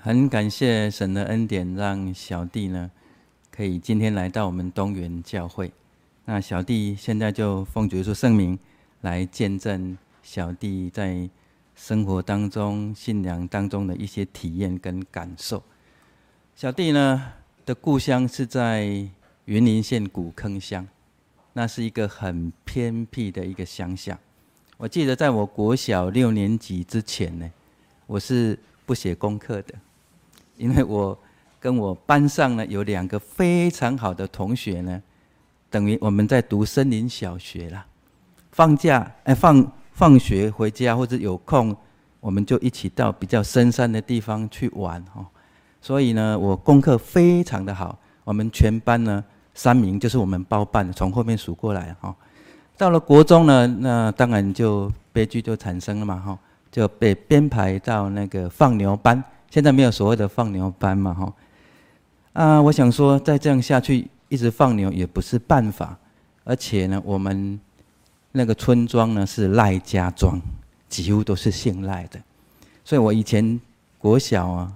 很感谢神的恩典，让小弟呢可以今天来到我们东园教会。那小弟现在就奉主耶稣圣名来见证小弟在生活当中、信仰当中的一些体验跟感受。小弟呢的故乡是在云林县古坑乡，那是一个很偏僻的一个乡下。我记得在我国小六年级之前呢，我是不写功课的，因为我跟我班上呢有两个非常好的同学呢，等于我们在读森林小学啦。放假哎，放放学回家或者有空，我们就一起到比较深山的地方去玩哦。所以呢，我功课非常的好，我们全班呢三名就是我们包办，从后面数过来哈。到了国中呢，那当然就悲剧就产生了嘛哈。就被编排到那个放牛班，现在没有所谓的放牛班嘛，哈，啊，我想说再这样下去，一直放牛也不是办法，而且呢，我们那个村庄呢是赖家庄，几乎都是姓赖的，所以我以前国小啊，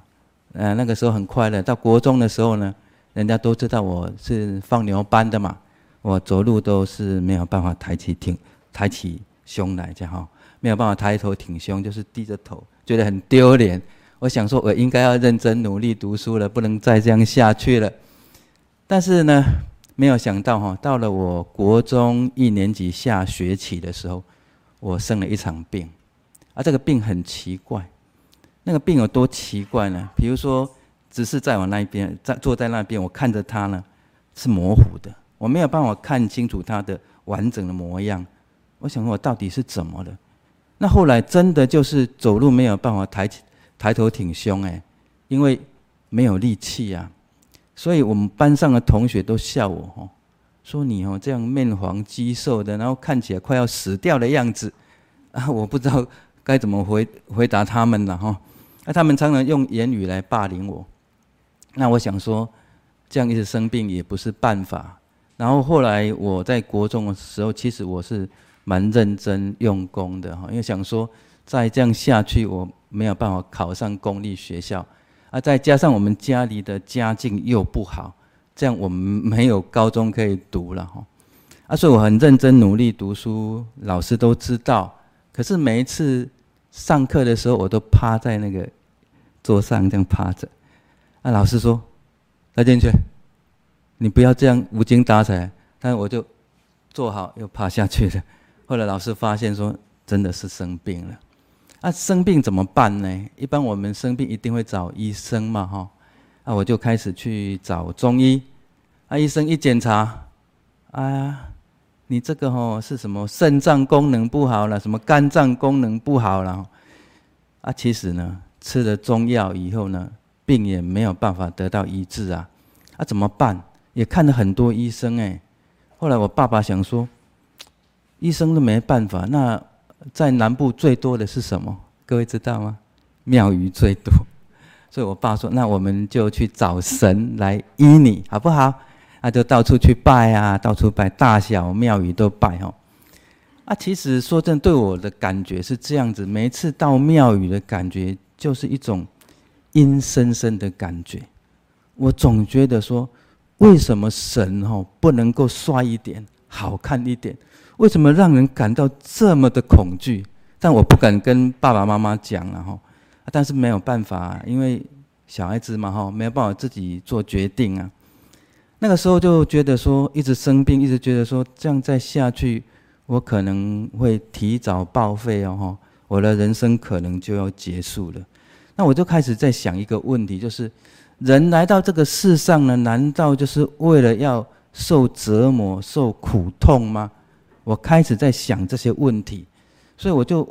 呃，那个时候很快乐，到国中的时候呢，人家都知道我是放牛班的嘛，我走路都是没有办法抬起挺抬起胸来这样哈。没有办法抬头挺胸，就是低着头，觉得很丢脸。我想说，我应该要认真努力读书了，不能再这样下去了。但是呢，没有想到哈，到了我国中一年级下学期的时候，我生了一场病，啊，这个病很奇怪。那个病有多奇怪呢？比如说，只是在我那边，在坐在那边，我看着他呢，是模糊的，我没有办法看清楚他的完整的模样。我想说，我到底是怎么了？那后来真的就是走路没有办法抬起抬头挺胸哎，因为没有力气啊，所以我们班上的同学都笑我哦，说你哦这样面黄肌瘦的，然后看起来快要死掉的样子啊，我不知道该怎么回回答他们了哈。那他们常常用言语来霸凌我，那我想说这样一直生病也不是办法。然后后来我在国中的时候，其实我是。蛮认真用功的哈，因为想说再这样下去，我没有办法考上公立学校，啊，再加上我们家里的家境又不好，这样我们没有高中可以读了哈，啊，所以我很认真努力读书，老师都知道。可是每一次上课的时候，我都趴在那个桌上这样趴着，啊，老师说：“来进去，你不要这样无精打采。”但是我就坐好又趴下去了。后来老师发现说，真的是生病了，啊，生病怎么办呢？一般我们生病一定会找医生嘛，哈，啊，我就开始去找中医，啊，医生一检查，啊，你这个吼是什么肾脏功能不好了，什么肝脏功能不好了，啊，其实呢，吃了中药以后呢，病也没有办法得到医治啊，啊，怎么办？也看了很多医生哎，后来我爸爸想说。医生都没办法，那在南部最多的是什么？各位知道吗？庙宇最多，所以我爸说：“那我们就去找神来医你，好不好？”那就到处去拜啊，到处拜，大小庙宇都拜哈。啊，其实说真，对我的感觉是这样子，每一次到庙宇的感觉就是一种阴森森的感觉。我总觉得说，为什么神哦不能够帅一点，好看一点？为什么让人感到这么的恐惧？但我不敢跟爸爸妈妈讲了哈，但是没有办法，因为小孩子嘛哈，没有办法自己做决定啊。那个时候就觉得说，一直生病，一直觉得说，这样再下去，我可能会提早报废哦哈，我的人生可能就要结束了。那我就开始在想一个问题，就是人来到这个世上呢，难道就是为了要受折磨、受苦痛吗？我开始在想这些问题，所以我就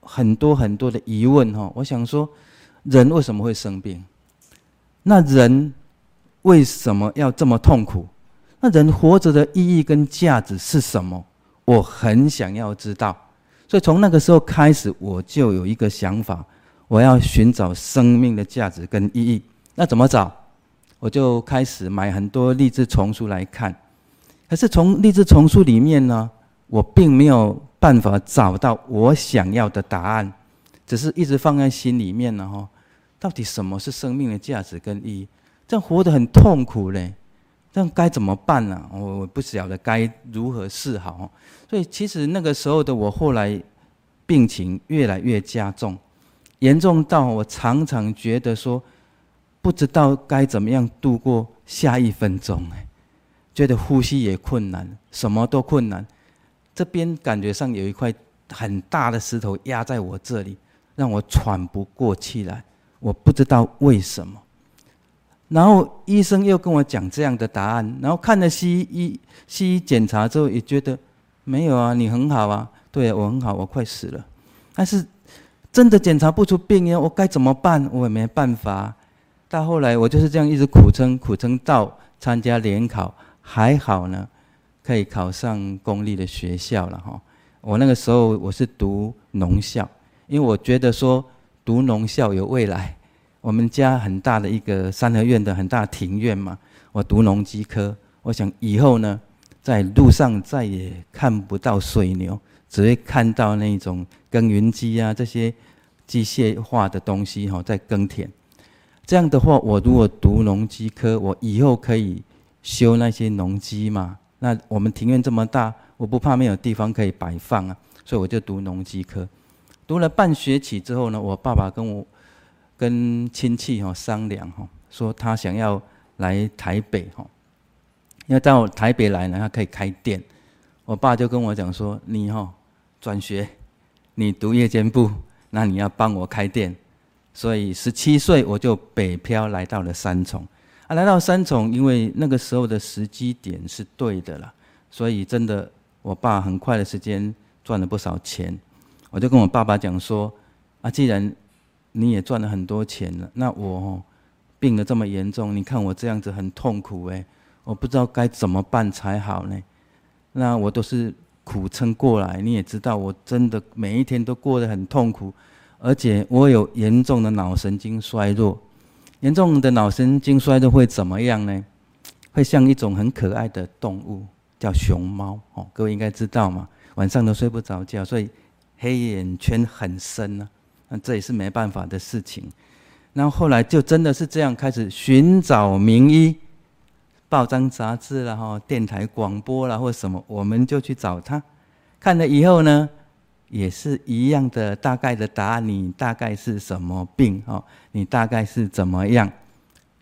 很多很多的疑问哈。我想说，人为什么会生病？那人为什么要这么痛苦？那人活着的意义跟价值是什么？我很想要知道。所以从那个时候开始，我就有一个想法，我要寻找生命的价值跟意义。那怎么找？我就开始买很多励志丛书来看。可是从励志丛书里面呢，我并没有办法找到我想要的答案，只是一直放在心里面了哈，到底什么是生命的价值跟意义？这样活得很痛苦嘞，这样该怎么办呢？我我不晓得该如何是好。所以其实那个时候的我，后来病情越来越加重，严重到我常常觉得说，不知道该怎么样度过下一分钟。哎，觉得呼吸也困难，什么都困难。这边感觉上有一块很大的石头压在我这里，让我喘不过气来。我不知道为什么，然后医生又跟我讲这样的答案，然后看了西医，西医检查之后也觉得没有啊，你很好啊，对，我很好，我快死了，但是真的检查不出病因，我该怎么办？我也没办法。到后来我就是这样一直苦撑，苦撑到参加联考，还好呢，可以考上公立的学校了哈。我那个时候我是读农校，因为我觉得说。读农校有未来，我们家很大的一个三合院的很大庭院嘛。我读农机科，我想以后呢，在路上再也看不到水牛，只会看到那种耕耘机啊这些机械化的东西哈，在耕田。这样的话，我如果读农机科，我以后可以修那些农机嘛。那我们庭院这么大，我不怕没有地方可以摆放啊，所以我就读农机科。读了半学期之后呢，我爸爸跟我跟亲戚哈商量哈，说他想要来台北哈，要到台北来呢，他可以开店。我爸就跟我讲说：“你哈转学，你读夜间部，那你要帮我开店。”所以十七岁我就北漂来到了三重。啊，来到三重，因为那个时候的时机点是对的啦，所以真的，我爸很快的时间赚了不少钱。我就跟我爸爸讲说：“啊，既然你也赚了很多钱了，那我病得这么严重，你看我这样子很痛苦诶，我不知道该怎么办才好呢。那我都是苦撑过来，你也知道，我真的每一天都过得很痛苦，而且我有严重的脑神经衰弱。严重的脑神经衰弱会怎么样呢？会像一种很可爱的动物，叫熊猫哦，各位应该知道嘛，晚上都睡不着觉，所以。”黑眼圈很深呢，那这也是没办法的事情。然后后来就真的是这样开始寻找名医，报章杂志啦、哈电台广播啦或什么，我们就去找他。看了以后呢，也是一样的大概的答案。你大概是什么病？哦，你大概是怎么样？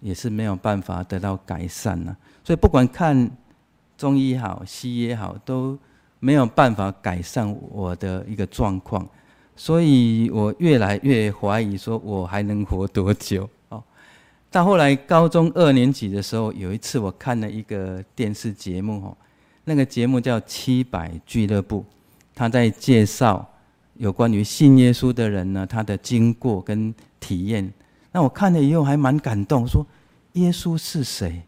也是没有办法得到改善呢。所以不管看中医好，西医也好，都。没有办法改善我的一个状况，所以我越来越怀疑说我还能活多久哦。到后来高中二年级的时候，有一次我看了一个电视节目哦，那个节目叫《七百俱乐部》，他在介绍有关于信耶稣的人呢，他的经过跟体验。那我看了以后还蛮感动，说耶稣是谁？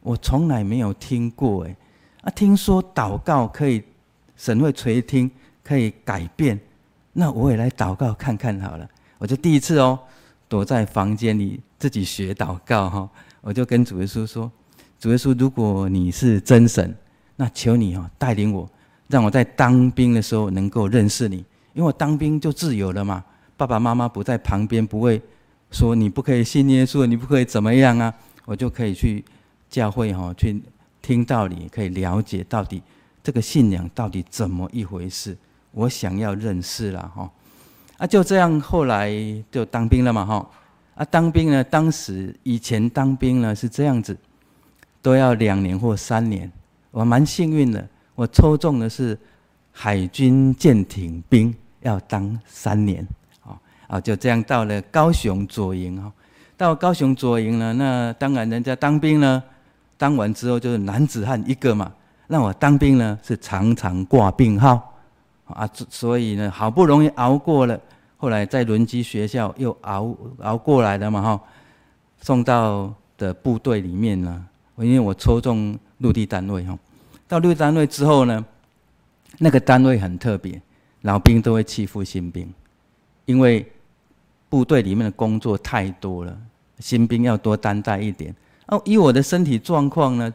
我从来没有听过哎，啊，听说祷告可以。神会垂听，可以改变，那我也来祷告看看好了。我就第一次哦，躲在房间里自己学祷告哈。我就跟主耶稣说：“主耶稣，如果你是真神，那求你哦带领我，让我在当兵的时候能够认识你，因为我当兵就自由了嘛。爸爸妈妈不在旁边，不会说你不可以信耶稣，你不可以怎么样啊，我就可以去教会哈，去听道理，可以了解到底。”这个信仰到底怎么一回事？我想要认识了哈，啊，就这样，后来就当兵了嘛哈，啊，当兵呢，当时以前当兵呢是这样子，都要两年或三年，我蛮幸运的，我抽中的是海军舰艇兵，要当三年，啊，啊，就这样到了高雄左营哈，到高雄左营呢，那当然人家当兵呢，当完之后就是男子汉一个嘛。那我当兵呢，是常常挂病号，啊，所以呢，好不容易熬过了，后来在轮机学校又熬熬过来的嘛，哈，送到的部队里面呢，因为我抽中陆地单位哈，到六单位之后呢，那个单位很特别，老兵都会欺负新兵，因为部队里面的工作太多了，新兵要多担待一点。哦，以我的身体状况呢。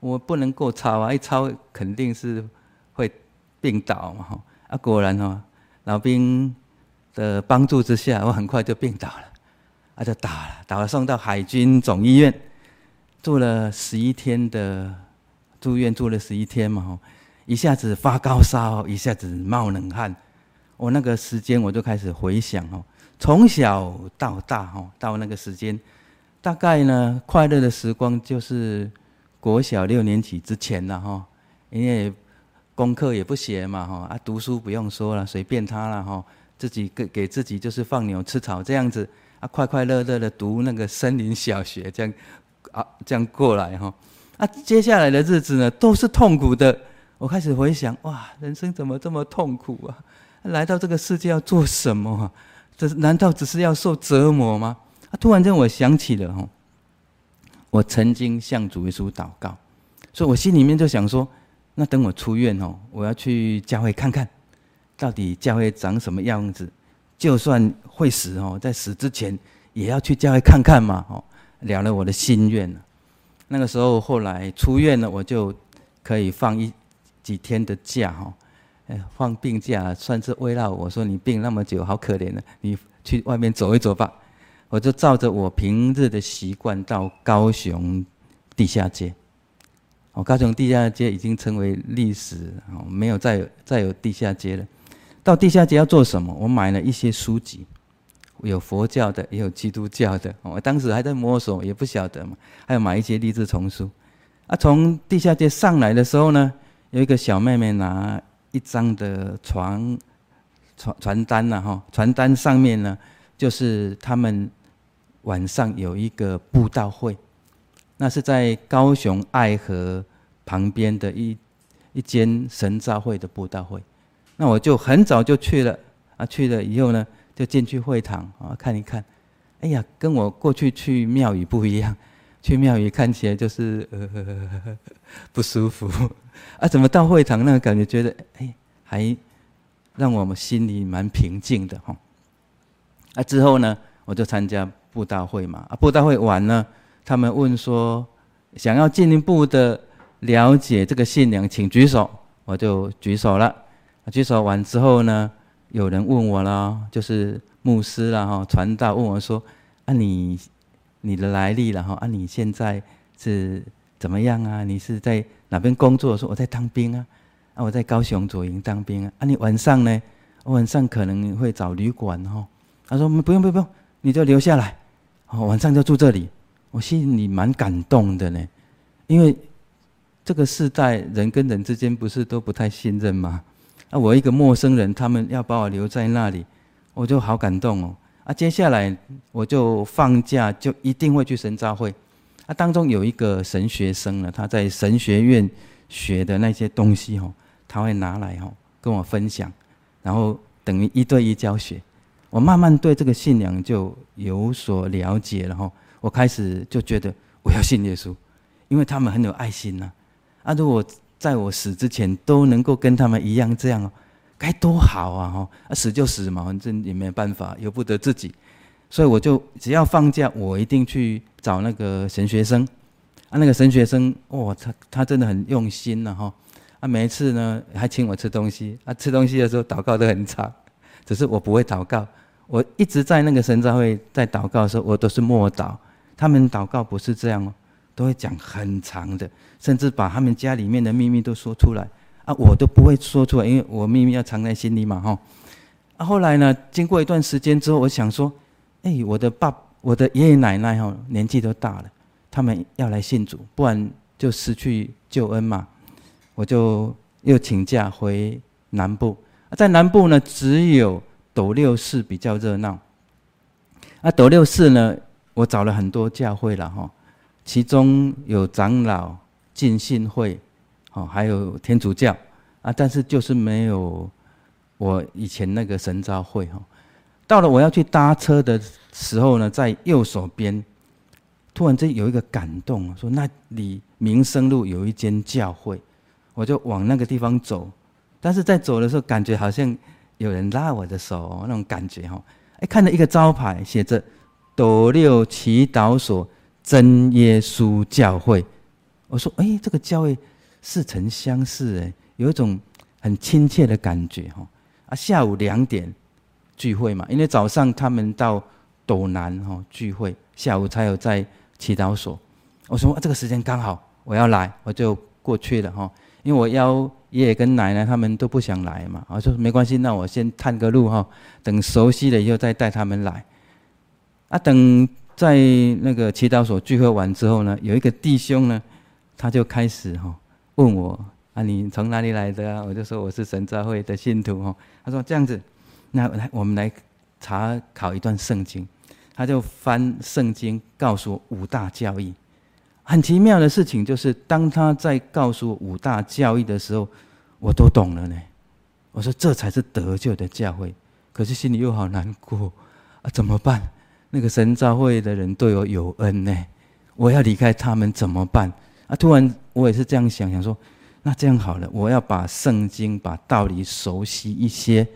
我不能够操啊，一操肯定是会病倒嘛哈。啊，果然哈，老兵的帮助之下，我很快就病倒了。啊，就打了，打了送到海军总医院，住了十一天的住院，住了十一天嘛，一下子发高烧，一下子冒冷汗。我那个时间我就开始回想哦，从小到大哈，到那个时间，大概呢快乐的时光就是国小六年级之前了哈，因为功课也不写嘛哈，啊读书不用说了，随便他了哈，自己给给自己就是放牛吃草这样子。啊，快快乐乐的读那个森林小学，这样啊，这样过来哈。啊，接下来的日子呢，都是痛苦的。我开始回想，哇，人生怎么这么痛苦啊？来到这个世界要做什么啊？这难道只是要受折磨吗？啊，突然间我想起了哈，我曾经向主耶稣祷告，所以我心里面就想说，那等我出院哦，我要去教会看看，到底教会长什么样子。就算会死哦，在死之前也要去教会看看嘛，哦，了了我的心愿。那个时候后来出院了，我就可以放一几天的假哈，放病假算是慰劳我说，你病那么久，好可怜啊，你去外面走一走吧。我就照着我平日的习惯到高雄地下街。哦，高雄地下街已经成为历史哦，没有再有再有地下街了。到地下街要做什么？我买了一些书籍，有佛教的，也有基督教的。我当时还在摸索，也不晓得嘛。还有买一些励志丛书。啊，从地下街上来的时候呢，有一个小妹妹拿一张的传传传单呐，哈，传单上面呢，就是他们晚上有一个布道会，那是在高雄爱河旁边的一一间神召会的布道会。那我就很早就去了啊，去了以后呢，就进去会堂啊看一看。哎呀，跟我过去去庙宇不一样，去庙宇看起来就是呃 不舒服啊，怎么到会堂那个感觉觉得哎还让我们心里蛮平静的哈。啊之后呢，我就参加布道会嘛啊，布道会完了，他们问说想要进一步的了解这个信仰，请举手，我就举手了。举手完之后呢，有人问我了，就是牧师了哈，传道问我说：“啊你，你的来历了哈？啊你现在是怎么样啊？你是在哪边工作？”说：“我在当兵啊，啊我在高雄左营当兵啊。”啊你晚上呢？我晚上可能会找旅馆哈。他说：“不用不用不用，你就留下来，哦晚上就住这里。”我心里蛮感动的呢，因为这个世代人跟人之间不是都不太信任吗？啊，我一个陌生人，他们要把我留在那里，我就好感动哦。啊，接下来我就放假，就一定会去神召会。啊，当中有一个神学生呢，他在神学院学的那些东西哦，他会拿来哦跟我分享，然后等于一对一教学。我慢慢对这个信仰就有所了解了哈。我开始就觉得我要信耶稣，因为他们很有爱心呐。啊，如果在我死之前都能够跟他们一样这样哦，该多好啊！哈，啊死就死嘛，反正也没办法，由不得自己。所以我就只要放假，我一定去找那个神学生。啊，那个神学生，哇，他他真的很用心了哈。啊，每一次呢还请我吃东西。啊，吃东西的时候祷告都很长，只是我不会祷告。我一直在那个神召会在祷告的时候，我都是默祷。他们祷告不是这样哦。都会讲很长的，甚至把他们家里面的秘密都说出来啊，我都不会说出来，因为我秘密要藏在心里嘛，哈。啊，后来呢，经过一段时间之后，我想说，哎，我的爸、我的爷爷奶奶哈，年纪都大了，他们要来信主，不然就失去救恩嘛。我就又请假回南部，在南部呢，只有斗六市比较热闹。啊，斗六市呢，我找了很多教会了，哈。其中有长老浸信会，哦，还有天主教啊，但是就是没有我以前那个神召会哈。到了我要去搭车的时候呢，在右手边，突然间有一个感动，说那里民生路有一间教会，我就往那个地方走。但是在走的时候，感觉好像有人拉我的手，那种感觉哈。哎，看到一个招牌写着“斗六祈祷所”。真耶稣教会，我说，哎，这个教会似曾相识，哎，有一种很亲切的感觉哈。啊，下午两点聚会嘛，因为早上他们到斗南哈聚会，下午才有在祈祷所。我说这个时间刚好，我要来，我就过去了哈。因为我邀爷爷跟奶奶他们都不想来嘛，我说没关系，那我先探个路哈，等熟悉了以后再带他们来。啊，等在那个祈祷所聚会完之后呢，有一个弟兄呢，他就开始哈问我啊，你从哪里来的啊？我就说我是神召会的信徒哈。他说这样子。那来，我们来查考一段圣经。他就翻圣经，告诉我五大教义。很奇妙的事情就是，当他在告诉我五大教义的时候，我都懂了呢。我说这才是得救的教会，可是心里又好难过啊！怎么办？那个神召会的人对我有恩呢，我要离开他们怎么办？啊！突然我也是这样想想说，那这样好了，我要把圣经、把道理熟悉一些。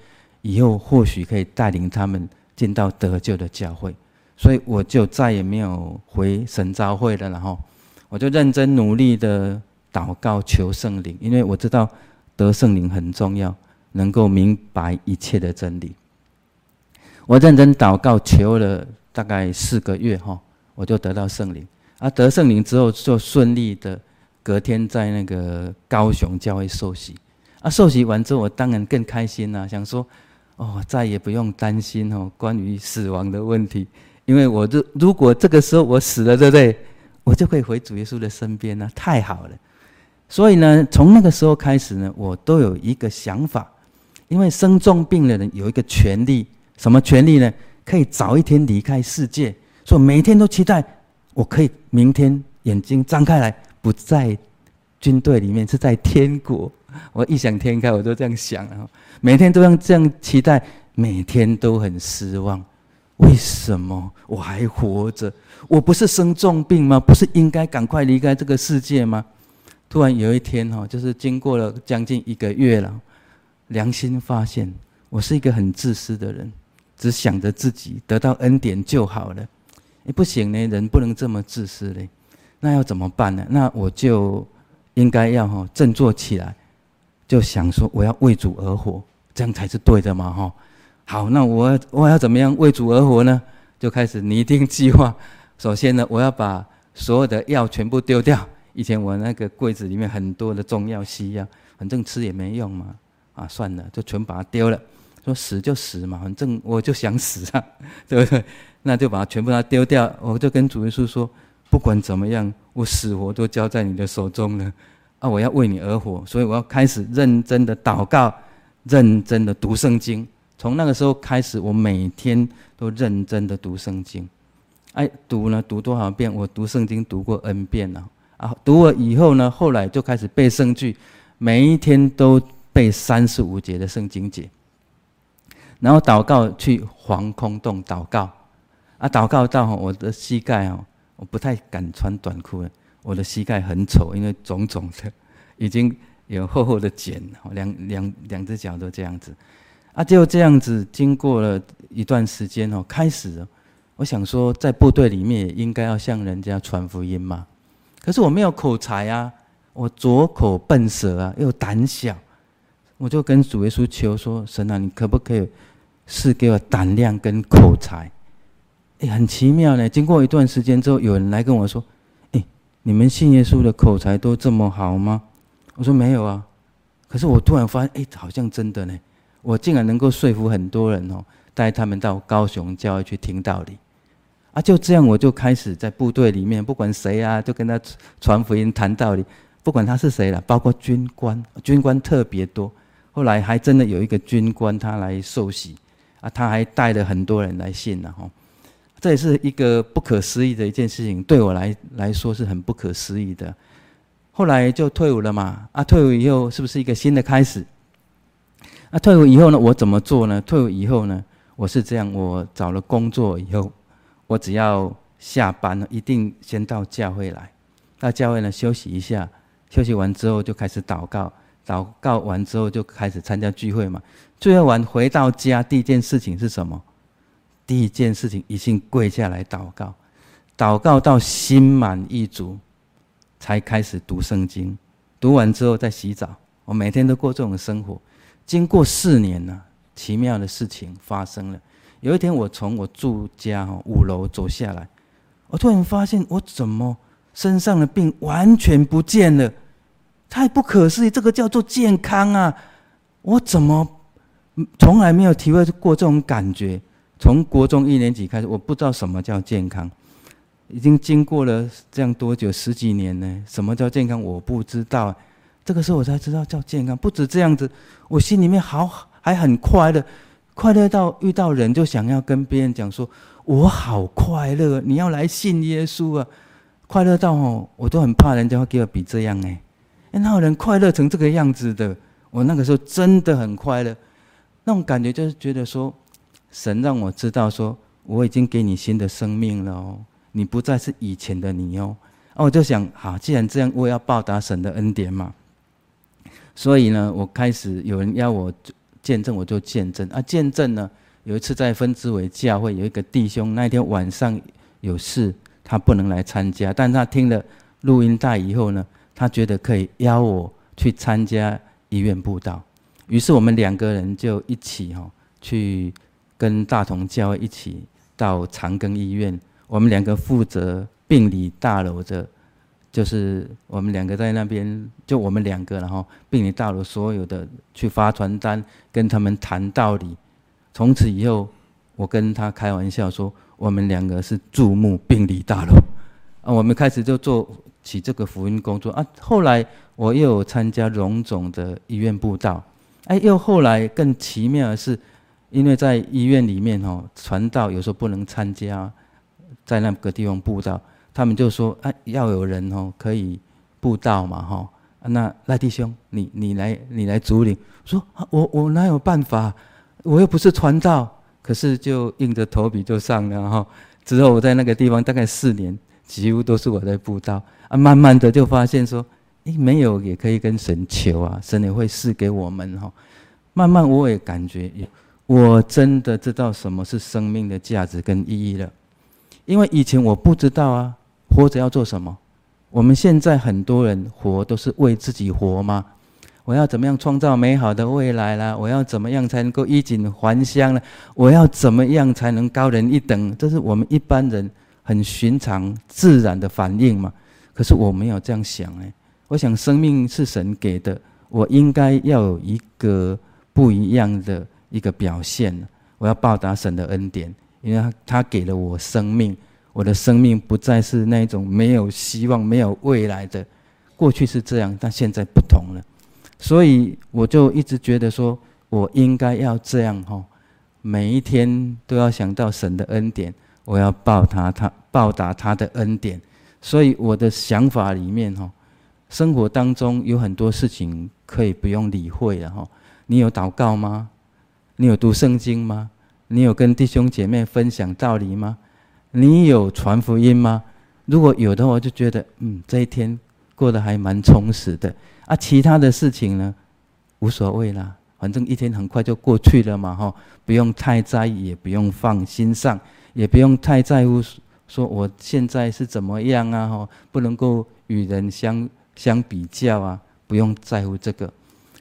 以后或许可以带领他们进到得救的教会，所以我就再也没有回神召会了。然后我就认真努力的祷告求圣灵，因为我知道得圣灵很重要，能够明白一切的真理。我认真祷告求了大概四个月，哈，我就得到圣灵。啊，得圣灵之后就顺利的隔天在那个高雄教会受洗。啊，受洗完之后，我当然更开心啦，想说。哦，再也不用担心哦，关于死亡的问题，因为我这如果这个时候我死了，对不对？我就可以回主耶稣的身边呢，太好了。所以呢，从那个时候开始呢，我都有一个想法，因为生重病的人有一个权利，什么权利呢？可以早一天离开世界，所以每天都期待我可以明天眼睛张开来，不在军队里面，是在天国。我异想天开，我都这样想啊，每天都要这样期待，每天都很失望。为什么我还活着？我不是生重病吗？不是应该赶快离开这个世界吗？突然有一天哈，就是经过了将近一个月了，良心发现，我是一个很自私的人，只想着自己得到恩典就好了。哎，不行呢，人不能这么自私嘞。那要怎么办呢？那我就应该要哈振作起来。就想说我要为主而活，这样才是对的嘛！哈，好，那我我要怎么样为主而活呢？就开始拟定计划。首先呢，我要把所有的药全部丢掉。以前我那个柜子里面很多的中药西药，反正吃也没用嘛，啊，算了，就全把它丢了。说死就死嘛，反正我就想死啊，对不对？那就把它全部它丢掉。我就跟主耶稣说，不管怎么样，我死活都交在你的手中了。啊！我要为你而活，所以我要开始认真的祷告，认真的读圣经。从那个时候开始，我每天都认真的读圣经。哎，读呢？读多少遍？我读圣经读过 N 遍了。啊，读了以后呢，后来就开始背圣句，每一天都背三十五节的圣经节。然后祷告去防空洞祷告。啊，祷告到我的膝盖哦，我不太敢穿短裤了。我的膝盖很丑，因为肿肿的，已经有厚厚的茧，两两两只脚都这样子，啊，就这样子，经过了一段时间哦，开始，我想说，在部队里面也应该要向人家传福音嘛，可是我没有口才啊，我拙口笨舌啊，又胆小，我就跟主耶稣求说：神啊，你可不可以是给我胆量跟口才？哎，很奇妙呢。经过一段时间之后，有人来跟我说。你们信耶稣的口才都这么好吗？我说没有啊，可是我突然发现，哎，好像真的呢。我竟然能够说服很多人哦，带他们到高雄教会去听道理。啊，就这样我就开始在部队里面，不管谁啊，就跟他传福音、谈道理，不管他是谁了，包括军官，军官特别多。后来还真的有一个军官他来受洗，啊，他还带了很多人来信了哈。这也是一个不可思议的一件事情，对我来来说是很不可思议的。后来就退伍了嘛，啊，退伍以后是不是一个新的开始？啊，退伍以后呢，我怎么做呢？退伍以后呢，我是这样，我找了工作以后，我只要下班了，一定先到教会来，到教会呢休息一下，休息完之后就开始祷告，祷告完之后就开始参加聚会嘛。聚会完回到家，第一件事情是什么？第一件事情，一定跪下来祷告，祷告到心满意足，才开始读圣经。读完之后再洗澡。我每天都过这种生活。经过四年呢，奇妙的事情发生了。有一天我从我住家五楼走下来，我突然发现我怎么身上的病完全不见了，太不可思议！这个叫做健康啊！我怎么从来没有体会过这种感觉？从国中一年级开始，我不知道什么叫健康。已经经过了这样多久？十几年呢？什么叫健康？我不知道。这个时候我才知道叫健康。不止这样子，我心里面好还很快乐，快乐到遇到人就想要跟别人讲说：“我好快乐，你要来信耶稣啊！”快乐到哦，我都很怕人家会给我比这样哎。哎，哪有人快乐成这个样子的？我那个时候真的很快乐，那种感觉就是觉得说，神让我知道说，我已经给你新的生命了哦。你不再是以前的你哦，哦，我就想，好，既然这样，我也要报答神的恩典嘛。所以呢，我开始有人要我见证，我就见证啊。见证呢，有一次在分之尾教会有一个弟兄，那一天晚上有事，他不能来参加，但他听了录音带以后呢，他觉得可以邀我去参加医院布道，于是我们两个人就一起哈去跟大同教会一起到长庚医院。我们两个负责病理大楼的，就是我们两个在那边，就我们两个，然后病理大楼所有的去发传单，跟他们谈道理。从此以后，我跟他开玩笑说，我们两个是注目病理大楼。啊，我们开始就做起这个福音工作啊。后来我又有参加荣总的医院布道，哎，又后来更奇妙的是，因为在医院里面哦，传道有时候不能参加。在那个地方布道，他们就说：“啊，要有人哦，可以布道嘛，哈。那赖弟兄，你你来，你来主领。说，啊我我哪有办法？我又不是传道。可是就硬着头皮就上了哈。之后我在那个地方大概四年，几乎都是我在布道。啊，慢慢的就发现说，诶，没有也可以跟神求啊，神也会赐给我们哈。慢慢我也感觉，我真的知道什么是生命的价值跟意义了。因为以前我不知道啊，活着要做什么？我们现在很多人活都是为自己活吗？我要怎么样创造美好的未来啦？我要怎么样才能够衣锦还乡呢？我要怎么样才能高人一等？这是我们一般人很寻常自然的反应嘛。可是我没有这样想哎，我想生命是神给的，我应该要有一个不一样的一个表现。我要报答神的恩典。因为他他给了我生命，我的生命不再是那种没有希望、没有未来的。过去是这样，但现在不同了。所以我就一直觉得说，我应该要这样哈，每一天都要想到神的恩典，我要报他他报答他的恩典。所以我的想法里面哈，生活当中有很多事情可以不用理会了哈。你有祷告吗？你有读圣经吗？你有跟弟兄姐妹分享道理吗？你有传福音吗？如果有的话，我就觉得嗯，这一天过得还蛮充实的啊。其他的事情呢，无所谓啦，反正一天很快就过去了嘛，哈，不用太在意，也不用放心上，也不用太在乎，说我现在是怎么样啊，哈，不能够与人相相比较啊，不用在乎这个。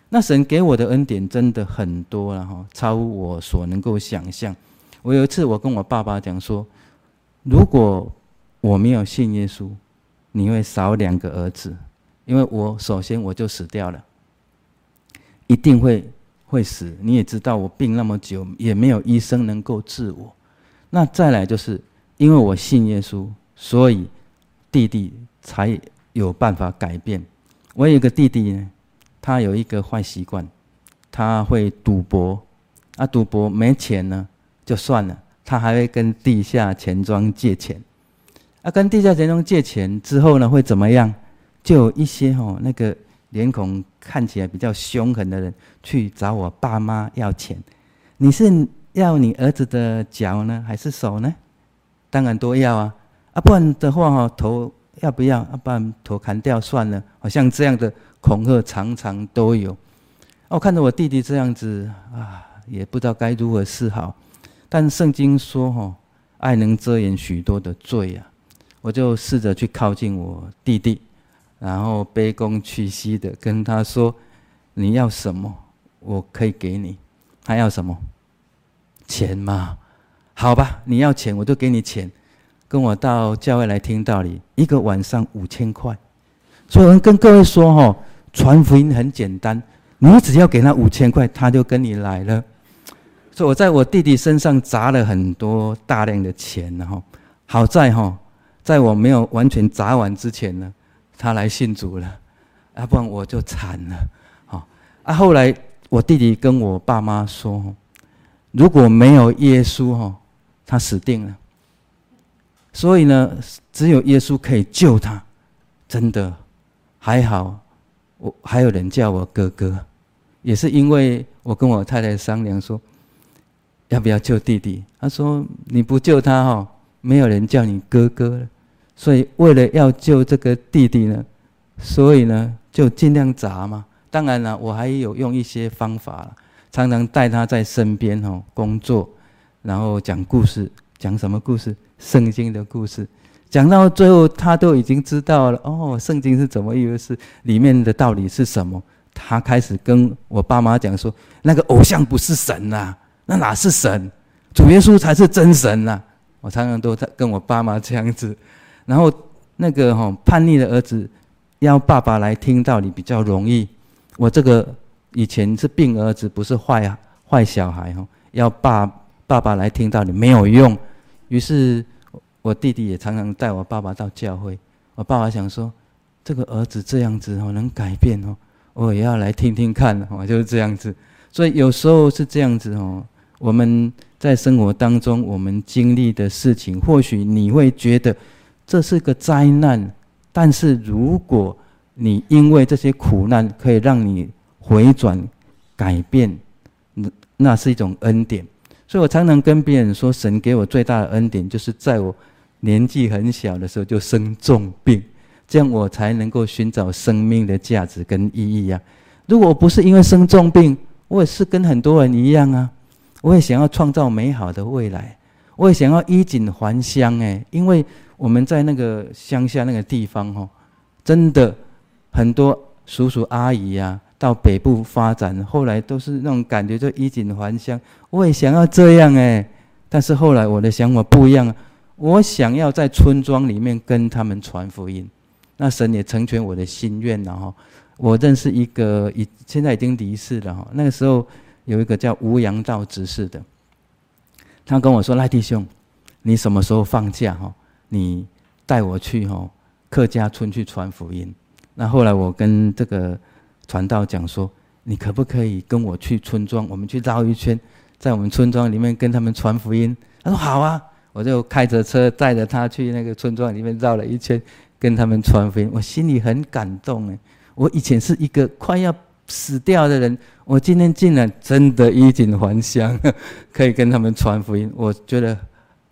那神给我的恩典真的很多了哈，超我所能够想象。我有一次我跟我爸爸讲说，如果我没有信耶稣，你会少两个儿子，因为我首先我就死掉了，一定会会死。你也知道我病那么久，也没有医生能够治我。那再来就是因为我信耶稣，所以弟弟才有办法改变。我有一个弟弟呢。他有一个坏习惯，他会赌博，啊，赌博没钱呢就算了，他还会跟地下钱庄借钱，啊，跟地下钱庄借钱之后呢会怎么样？就有一些哦，那个脸孔看起来比较凶狠的人去找我爸妈要钱，你是要你儿子的脚呢，还是手呢？当然都要啊，啊，不然的话哈，头要不要？啊，把头砍掉算了，好像这样的。恐吓常常都有，我看着我弟弟这样子啊，也不知道该如何是好。但圣经说：“哈，爱能遮掩许多的罪啊。”我就试着去靠近我弟弟，然后卑躬屈膝的跟他说：“你要什么，我可以给你。他要什么？钱吗？好吧，你要钱我就给你钱，跟我到教会来听道理，一个晚上五千块。所以我跟各位说哈，传福音很简单，你只要给他五千块，他就跟你来了。所以我在我弟弟身上砸了很多大量的钱，然后好在哈，在我没有完全砸完之前呢，他来信主了，要不然我就惨了。好啊，后来我弟弟跟我爸妈说，如果没有耶稣哈。他死定了，所以呢，只有耶稣可以救他。真的，还好，我还有人叫我哥哥，也是因为我跟我太太商量说，要不要救弟弟？他说你不救他哈，没有人叫你哥哥了。所以为了要救这个弟弟呢，所以呢就尽量砸嘛。当然了，我还有用一些方法，常常带他在身边哦工作。然后讲故事，讲什么故事？圣经的故事，讲到最后，他都已经知道了。哦，圣经是怎么一回事？里面的道理是什么？他开始跟我爸妈讲说：“那个偶像不是神呐、啊，那哪是神？主耶稣才是真神呐、啊！”我常常都在跟我爸妈这样子。然后那个哈、哦、叛逆的儿子要爸爸来听道理比较容易。我这个以前是病儿子，不是坏坏小孩哈，要爸。爸爸来听道理没有用，于是我弟弟也常常带我爸爸到教会。我爸爸想说，这个儿子这样子哦，能改变哦，我也要来听听看哦，就是这样子。所以有时候是这样子哦，我们在生活当中我们经历的事情，或许你会觉得这是个灾难，但是如果你因为这些苦难可以让你回转改变，那那是一种恩典。所以我常常跟别人说，神给我最大的恩典，就是在我年纪很小的时候就生重病，这样我才能够寻找生命的价值跟意义呀。如果不是因为生重病，我也是跟很多人一样啊，我也想要创造美好的未来，我也想要衣锦还乡诶，因为我们在那个乡下那个地方哦，真的很多叔叔阿姨呀。到北部发展，后来都是那种感觉，就衣锦还乡。我也想要这样哎，但是后来我的想法不一样，我想要在村庄里面跟他们传福音。那神也成全我的心愿了哈。我认识一个已现在已经离世了哈。那个时候有一个叫吴阳道执事的，他跟我说：“赖弟兄，你什么时候放假哈？你带我去哈客家村去传福音。”那后来我跟这个。传道讲说：“你可不可以跟我去村庄？我们去绕一圈，在我们村庄里面跟他们传福音。”他说：“好啊！”我就开着车带着他去那个村庄里面绕了一圈，跟他们传福音。我心里很感动哎！我以前是一个快要死掉的人，我今天竟然真的衣锦还乡，可以跟他们传福音，我觉得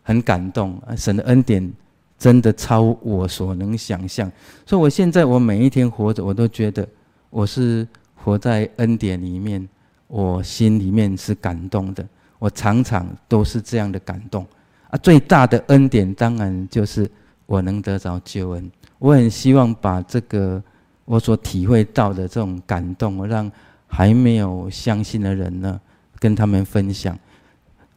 很感动！神的恩典真的超我所能想象，所以我现在我每一天活着，我都觉得。我是活在恩典里面，我心里面是感动的。我常常都是这样的感动啊！最大的恩典当然就是我能得着救恩。我很希望把这个我所体会到的这种感动，让还没有相信的人呢，跟他们分享。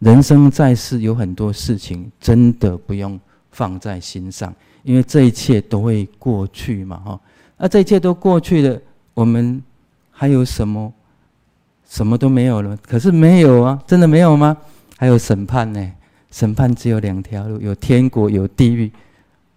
人生在世有很多事情，真的不用放在心上，因为这一切都会过去嘛！哈，那，这一切都过去了。我们还有什么？什么都没有了。可是没有啊，真的没有吗？还有审判呢？审判只有两条路，有天国，有地狱。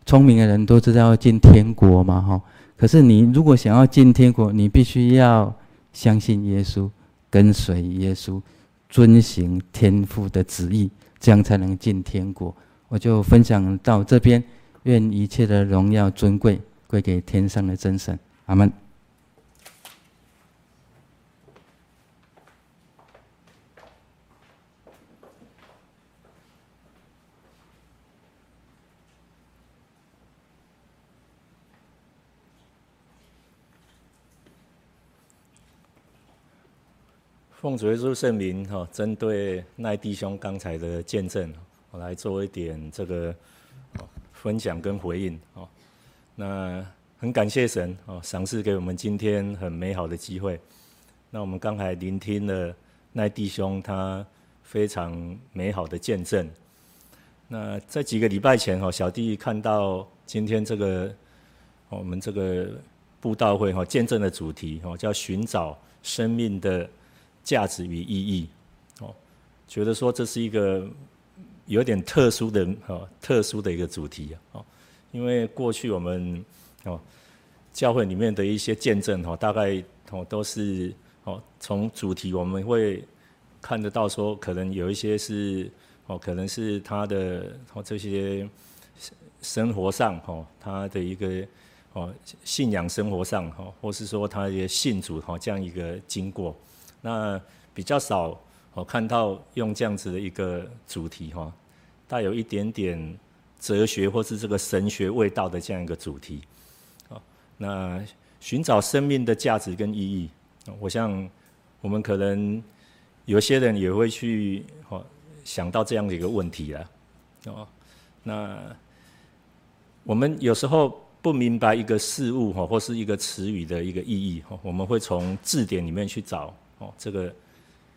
聪明的人都知道要进天国嘛，哈。可是你如果想要进天国，你必须要相信耶稣，跟随耶稣，遵行天父的旨意，这样才能进天国。我就分享到这边，愿一切的荣耀尊贵归给天上的真神。阿门。奉主耶稣圣名哈，针对奈弟兄刚才的见证，我来做一点这个分享跟回应哦。那很感谢神哦，赏赐给我们今天很美好的机会。那我们刚才聆听了奈弟兄他非常美好的见证。那在几个礼拜前哈，小弟看到今天这个我们这个布道会哈见证的主题哈，叫寻找生命的价值与意义哦，觉得说这是一个有点特殊的哈特殊的一个主题啊，因为过去我们哦教会里面的一些见证哈，大概哦都是哦从主题我们会。看得到说，可能有一些是哦，可能是他的哦这些生活上哦，他的一个哦信仰生活上哈，或是说他的信主哈这样一个经过，那比较少哦看到用这样子的一个主题哈，带有一点点哲学或是这个神学味道的这样一个主题，哦，那寻找生命的价值跟意义，我想我们可能。有些人也会去哦想到这样的一个问题了，哦，那我们有时候不明白一个事物哈，或是一个词语的一个意义哈，我们会从字典里面去找哦这个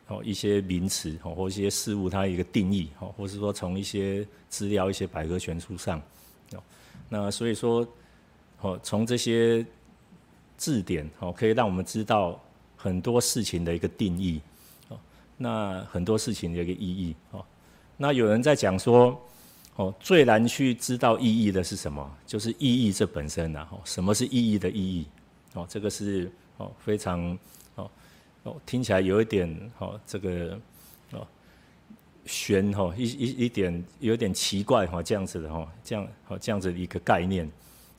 哦一些名词哦或一些事物它一个定义哦，或是说从一些资料一些百科全书上哦，那所以说哦从这些字典哦可以让我们知道很多事情的一个定义哦。那很多事情的一个意义哦，那有人在讲说，哦，最难去知道意义的是什么？就是意义这本身呐，哦，什么是意义的意义？哦，这个是哦非常哦听起来有一点哦这个哦悬哈一一一点有点奇怪哈这样子的哈这样哦这样子的一个概念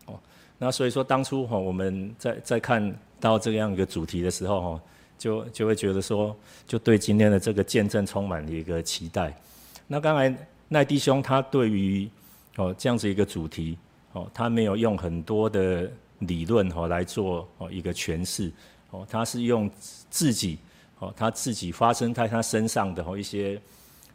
哦，那所以说当初哈我们在在看到这样一个主题的时候哈。就就会觉得说，就对今天的这个见证充满了一个期待。那刚才赖弟兄他对于哦这样子一个主题哦，他没有用很多的理论哦来做哦一个诠释他是用自己哦他自己发生在他身上的哦一些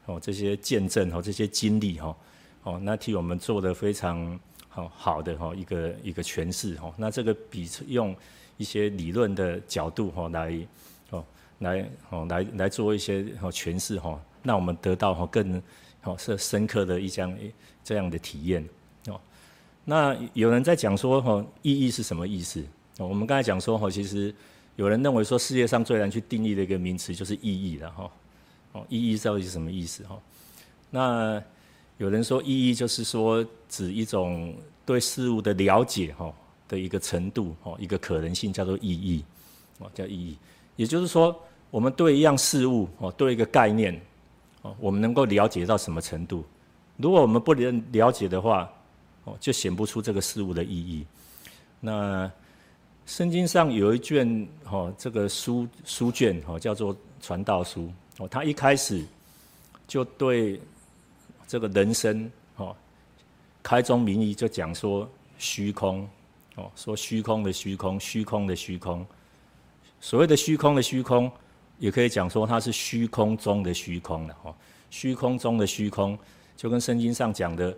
哦这些见证哦这些经历哈哦，那替我们做的非常好好的哈一个一个诠释哈。那这个比用一些理论的角度哈来哦。来哦，来来做一些哦诠释哈，让我们得到哈更哦是深刻的一样这样的体验哦。那有人在讲说哈，意义是什么意思？我们刚才讲说哈，其实有人认为说世界上最难去定义的一个名词就是意义了哈。哦，意义到底是什么意思哈？那有人说意义就是说指一种对事物的了解哈的一个程度哦，一个可能性叫做意义哦，叫意义，也就是说。我们对一样事物哦，对一个概念哦，我们能够了解到什么程度？如果我们不能了解的话，哦，就显不出这个事物的意义。那圣经上有一卷哦，这个书书卷哦，叫做传道书哦，他一开始就对这个人生哦，开宗明义就讲说虚空哦，说虚空的虚空，虚空的虚空，所谓的虚空的虚空。也可以讲说它是虚空中的虚空了哈，虚空中的虚空，就跟圣经上讲的，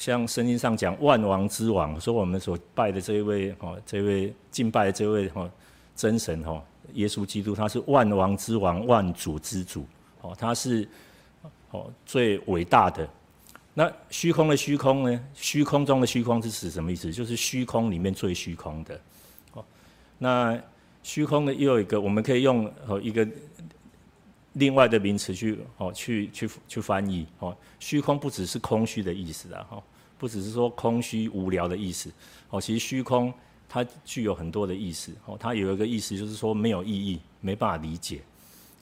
像圣经上讲万王之王，说我们所拜的这一位哦，这位敬拜的这位哦真神哦，耶稣基督，他是万王之王，万主之主，哦，他是哦最伟大的。那虚空的虚空呢？虚空中的虚空是指什么意思？就是虚空里面最虚空的，哦，那。虚空的，又一个，我们可以用哦一个另外的名词去哦去去去翻译哦。虚空不只是空虚的意思啊，哈，不只是说空虚无聊的意思哦。其实虚空它具有很多的意思哦。它有一个意思就是说没有意义，没办法理解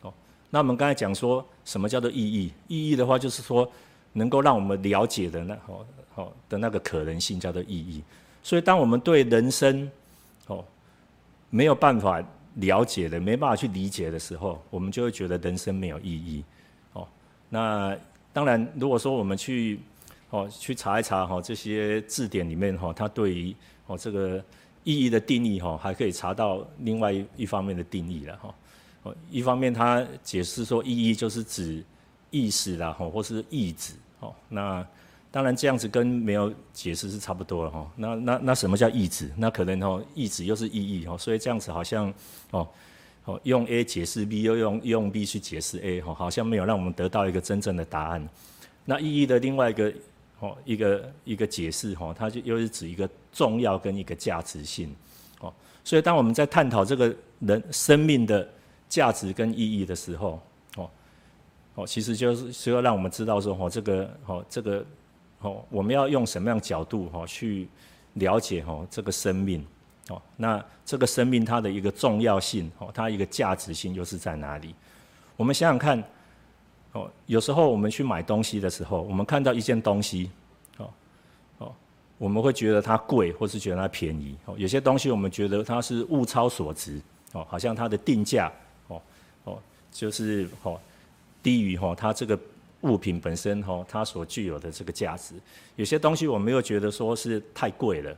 哦。那我们刚才讲说什么叫做意义？意义的话就是说能够让我们了解的那哦哦的那个可能性叫做意义。所以当我们对人生哦。没有办法了解的，没办法去理解的时候，我们就会觉得人生没有意义。哦，那当然，如果说我们去哦去查一查哈这些字典里面哈，它对于哦这个意义的定义哈，还可以查到另外一方面的定义了哈。哦，一方面它解释说意义就是指意识啦，哈，或是意志。哦，那。当然，这样子跟没有解释是差不多了哈。那那那什么叫意志？那可能哦，意志又是意义哦，所以这样子好像哦哦用 A 解释 B，又用用 B 去解释 A 哈，好像没有让我们得到一个真正的答案。那意义的另外一个哦一个一个解释哈，它就又是指一个重要跟一个价值性哦。所以当我们在探讨这个人生命的价值跟意义的时候，哦哦，其实就是需要让我们知道说哦这个哦这个哦我们要用什么样角度哈去了解哈这个生命。哦，那这个生命它的一个重要性，哦，它一个价值性又是在哪里？我们想想看，哦，有时候我们去买东西的时候，我们看到一件东西，哦，哦，我们会觉得它贵，或是觉得它便宜。哦，有些东西我们觉得它是物超所值，哦，好像它的定价，哦，哦，就是哦低于哦它这个物品本身哦它所具有的这个价值。有些东西我们又觉得说是太贵了。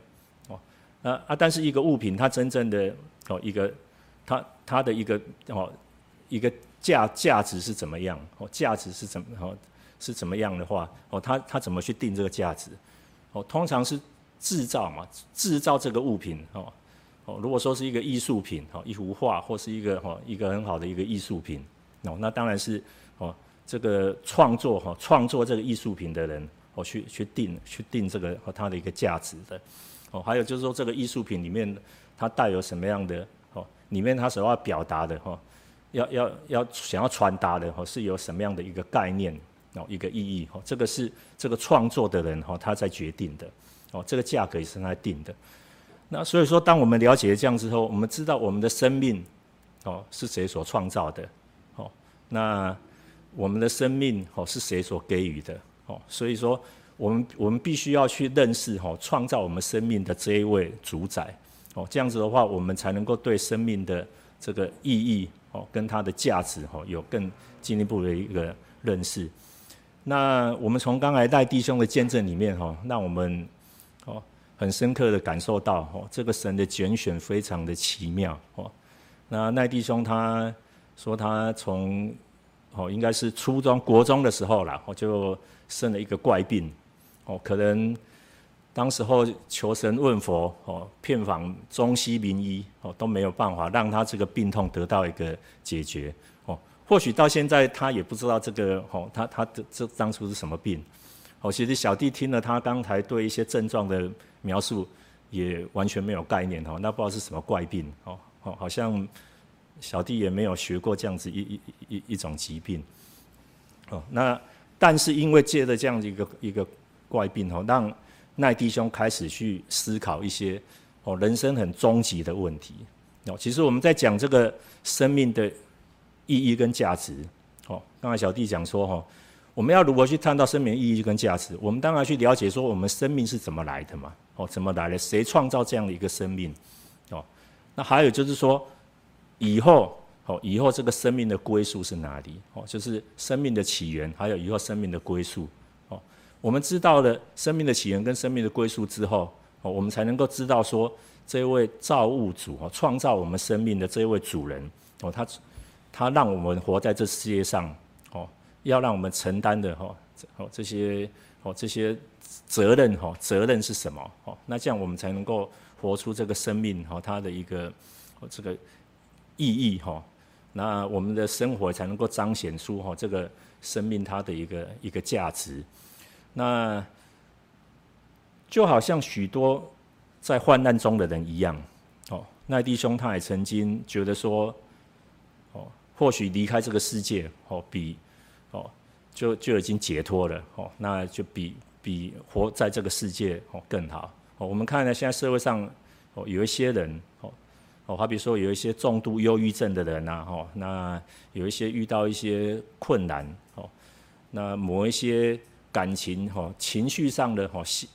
哦啊啊！但是一个物品，它真正的哦一个，它它的一个哦一个价价值是怎么样？哦，价值是怎么哦是怎么样的话？哦，它它怎么去定这个价值？哦，通常是制造嘛，制造这个物品哦哦，如果说是一个艺术品哦，一幅画或是一个哦一个很好的一个艺术品哦，那当然是这个创作哈创作这个艺术品的人哦去去定去定这个和它的一个价值的。哦，还有就是说，这个艺术品里面它带有什么样的哦？里面它所要表达的哈，要要要想要传达的哈，是有什么样的一个概念哦，一个意义哦？这个是这个创作的人哈，他在决定的哦，这个价格也是他定的。那所以说，当我们了解这样之后，我们知道我们的生命哦是谁所创造的哦？那我们的生命哦是谁所给予的哦？所以说。我们我们必须要去认识哦，创造我们生命的这一位主宰哦，这样子的话，我们才能够对生命的这个意义哦，跟它的价值哈，有更进一步的一个认识。那我们从刚才赖弟兄的见证里面哈，让我们哦很深刻的感受到哦，这个神的拣选非常的奇妙哦。那赖弟兄他说他从哦应该是初中国中的时候啦，我就生了一个怪病。哦，可能当时候求神问佛，哦，遍访中西名医，哦，都没有办法让他这个病痛得到一个解决。哦，或许到现在他也不知道这个，哦，他他的这当初是什么病。哦，其实小弟听了他刚才对一些症状的描述，也完全没有概念。哦，那不知道是什么怪病。哦，哦，好像小弟也没有学过这样子一一一一种疾病。哦，那但是因为借着这样子一个一个。怪病哦，让赖弟兄开始去思考一些哦人生很终极的问题哦。其实我们在讲这个生命的意义跟价值哦。刚才小弟讲说哈，我们要如何去探讨生命的意义跟价值？我们当然去了解说我们生命是怎么来的嘛？哦，怎么来的？谁创造这样的一个生命？哦，那还有就是说以后哦，以后这个生命的归宿是哪里？哦，就是生命的起源，还有以后生命的归宿。哦我们知道了生命的起源跟生命的归宿之后，哦，我们才能够知道说，这位造物主哦，创造我们生命的这位主人哦，他他让我们活在这世界上哦，要让我们承担的哈哦这些哦这些责任哈，责任是什么哦？那这样我们才能够活出这个生命哈，它的一个这个意义哈。那我们的生活才能够彰显出哈这个生命它的一个一个价值。那就好像许多在患难中的人一样，哦，那弟兄他也曾经觉得说，哦，或许离开这个世界，哦，比哦就就已经解脱了，哦，那就比比活在这个世界哦更好。哦，我们看呢，现在社会上哦有一些人，哦哦，好比说有一些重度忧郁症的人呐，哦，那有一些遇到一些困难，哦，那某一些。感情哈，情绪上的哈心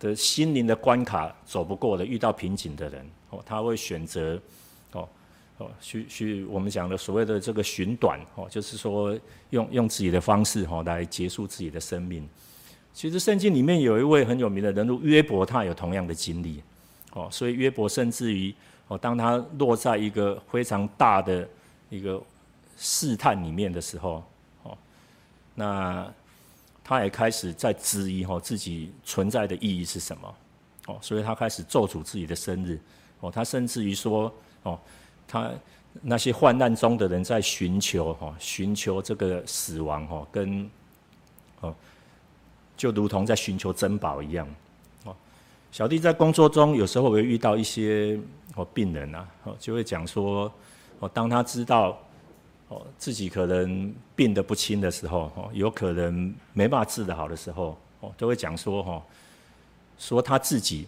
的心灵的关卡走不过的，遇到瓶颈的人哦，他会选择哦哦去去我们讲的所谓的这个寻短哦，就是说用用自己的方式哈来结束自己的生命。其实圣经里面有一位很有名的人物约伯，他有同样的经历哦，所以约伯甚至于哦，当他落在一个非常大的一个试探里面的时候哦，那。他也开始在质疑哈自己存在的意义是什么，哦，所以他开始咒诅自己的生日，哦，他甚至于说，哦，他那些患难中的人在寻求哈，寻求这个死亡哈，跟哦就如同在寻求珍宝一样。哦，小弟在工作中有时候会遇到一些哦病人啊，哦就会讲说，哦当他知道哦自己可能病得不轻的时候，哦有可能没办法治得好的时候，哦都会讲说，哈，说他自己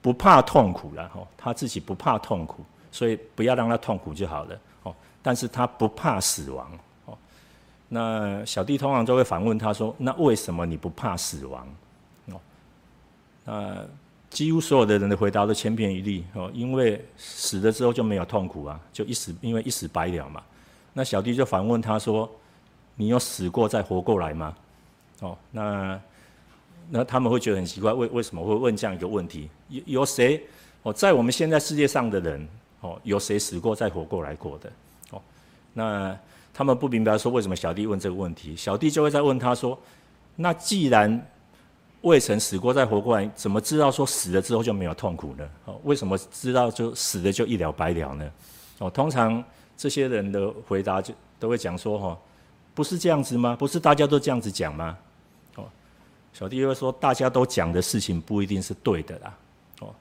不怕痛苦了，哈，他自己不怕痛苦，所以不要让他痛苦就好了，哦，但是他不怕死亡。哦那小弟通常都会反问他说：“那为什么你不怕死亡？”哦，那几乎所有的人的回答都千篇一律哦，因为死了之后就没有痛苦啊，就一死，因为一死百了嘛。那小弟就反问他说：“你有死过再活过来吗？”哦，那那他们会觉得很奇怪，为为什么会问这样一个问题？有有谁哦，在我们现在世界上的人哦，有谁死过再活过来过的？哦，那。他们不明白说为什么小弟问这个问题，小弟就会再问他说：“那既然未曾死过再活过来，怎么知道说死了之后就没有痛苦呢？哦，为什么知道就死了就一了百了呢？”哦，通常这些人的回答就都会讲说：“哈，不是这样子吗？不是大家都这样子讲吗？”哦，小弟会说：“大家都讲的事情不一定是对的啦。”哦，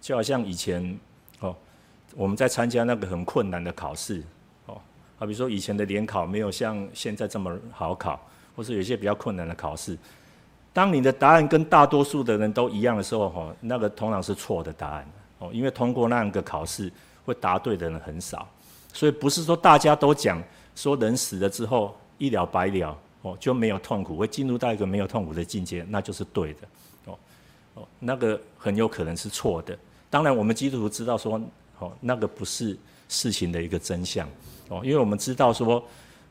就好像以前哦，我们在参加那个很困难的考试哦。好，比说以前的联考没有像现在这么好考，或是有些比较困难的考试，当你的答案跟大多数的人都一样的时候，吼，那个通常是错的答案，哦，因为通过那样个考试会答对的人很少，所以不是说大家都讲说人死了之后一了百了，哦，就没有痛苦，会进入到一个没有痛苦的境界，那就是对的，哦，哦，那个很有可能是错的。当然，我们基督徒知道说，哦，那个不是事情的一个真相。哦，因为我们知道说，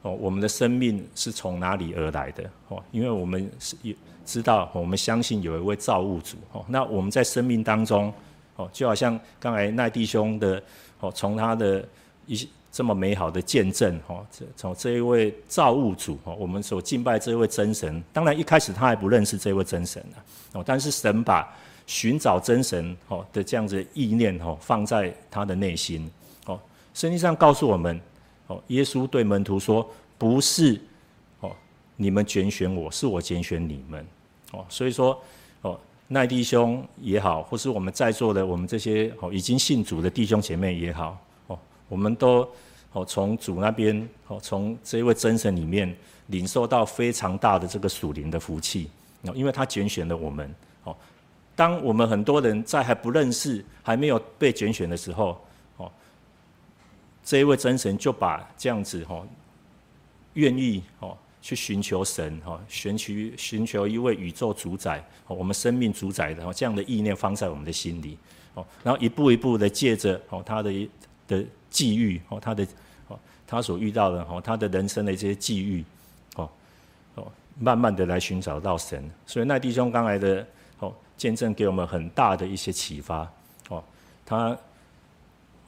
哦，我们的生命是从哪里而来的？哦，因为我们是也知道，我们相信有一位造物主。哦，那我们在生命当中，哦，就好像刚才那弟兄的，哦，从他的一些这么美好的见证，哦，这从这一位造物主，哦，我们所敬拜这位真神，当然一开始他还不认识这位真神呢，哦，但是神把寻找真神，哦的这样子意念，哦，放在他的内心，哦，圣经上告诉我们。哦，耶稣对门徒说：“不是，哦，你们拣选我，是我拣选你们。”哦，所以说，哦，赖弟兄也好，或是我们在座的我们这些哦已经信主的弟兄姐妹也好，哦，我们都哦从主那边哦从这一位真神里面领受到非常大的这个属灵的福气哦，因为他拣选了我们。哦，当我们很多人在还不认识、还没有被拣选的时候。哦这一位真神就把这样子哦，愿意哦去寻求神哈，寻求寻求一位宇宙主宰，我们生命主宰的这样的意念放在我们的心里哦，然后一步一步的借着哦他的的际遇哦，他的哦他所遇到的哦他的人生的这些际遇哦哦，慢慢的来寻找到神，所以那弟兄刚来的哦见证给我们很大的一些启发哦，他。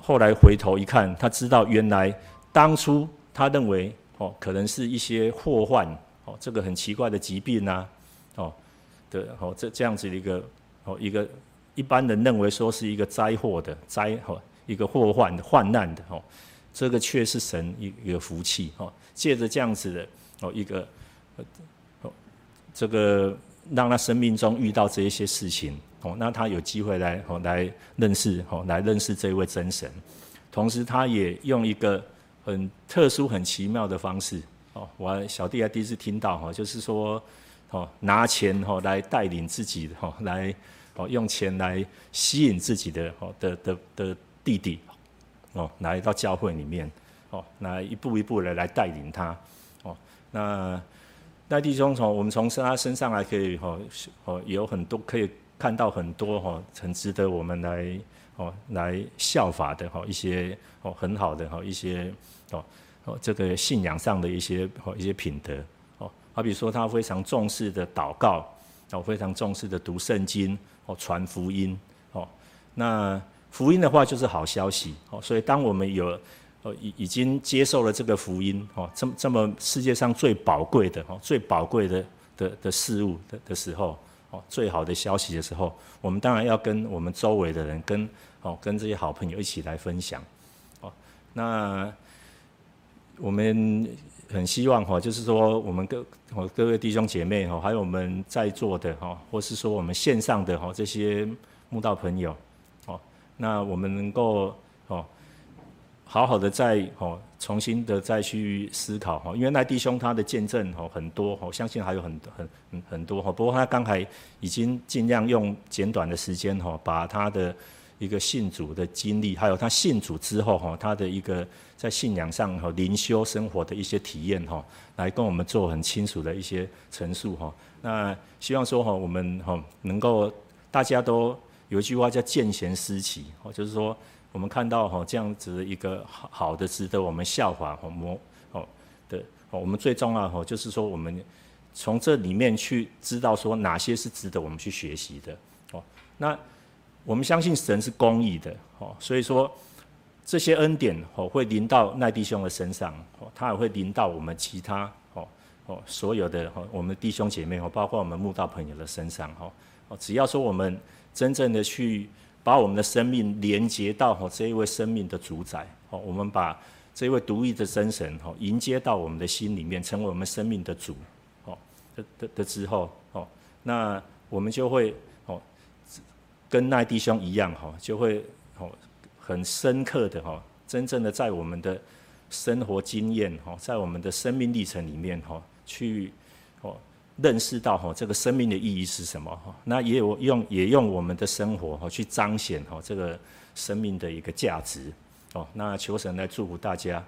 后来回头一看，他知道原来当初他认为哦，可能是一些祸患哦，这个很奇怪的疾病呐，哦的哦这这样子的一个哦一个一般人认为说是一个灾祸的灾哦一个祸患的患难的哦，这个却是神一一个福气哦，借着这样子的哦一个哦这个让他生命中遇到这一些事情。哦，那他有机会来哦，来认识哦，来认识这位真神，同时他也用一个很特殊、很奇妙的方式哦，我小弟还第一次听到哈，就是说哦，拿钱哦来带领自己哦，来哦用钱来吸引自己的哦的的的弟弟哦，来到教会里面哦，来一步一步的来带领他哦，那那弟兄从我们从他身上来可以哦哦有很多可以。看到很多哈，很值得我们来哦来效法的哈一些哦很好的哈一些哦哦这个信仰上的一些哦一些品德哦，好比说他非常重视的祷告哦，非常重视的读圣经哦，传福音哦。那福音的话就是好消息哦，所以当我们有哦已已经接受了这个福音哦，这么这么世界上最宝贵的哦最宝贵的的的事物的的时候。哦，最好的消息的时候，我们当然要跟我们周围的人，跟哦，跟这些好朋友一起来分享。哦，那我们很希望哈，就是说我们各哦各位弟兄姐妹哈，还有我们在座的哈，或是说我们线上的哈这些慕道朋友，哦，那我们能够哦好好的在哦重新的再去思考哈，因为那弟兄他的见证哈很多，我相信还有很很很很多哈。不过他刚才已经尽量用简短的时间哈，把他的一个信主的经历，还有他信主之后哈，他的一个。在信仰上和灵修生活的一些体验哈，来跟我们做很清楚的一些陈述哈。那希望说哈，我们哈能够大家都有一句话叫见贤思齐，就是说我们看到哈这样子一个好好的值得我们效法和模哦的哦，我们最重要哈就是说我们从这里面去知道说哪些是值得我们去学习的哦。那我们相信神是公义的哦，所以说。这些恩典哦会临到赖弟兄的身上哦，他也会临到我们其他哦哦所有的哦我们弟兄姐妹哦，包括我们慕道朋友的身上哦哦，只要说我们真正的去把我们的生命连接到哦这一位生命的主宰哦，我们把这位独一的真神哦迎接到我们的心里面，成为我们生命的主哦的的的之后哦，那我们就会哦跟那弟兄一样哈，就会哦。很深刻的哈，真正的在我们的生活经验哈，在我们的生命历程里面哈，去哦认识到哈这个生命的意义是什么哈，那也有用也用我们的生活哈去彰显哈这个生命的一个价值哦。那求神来祝福大家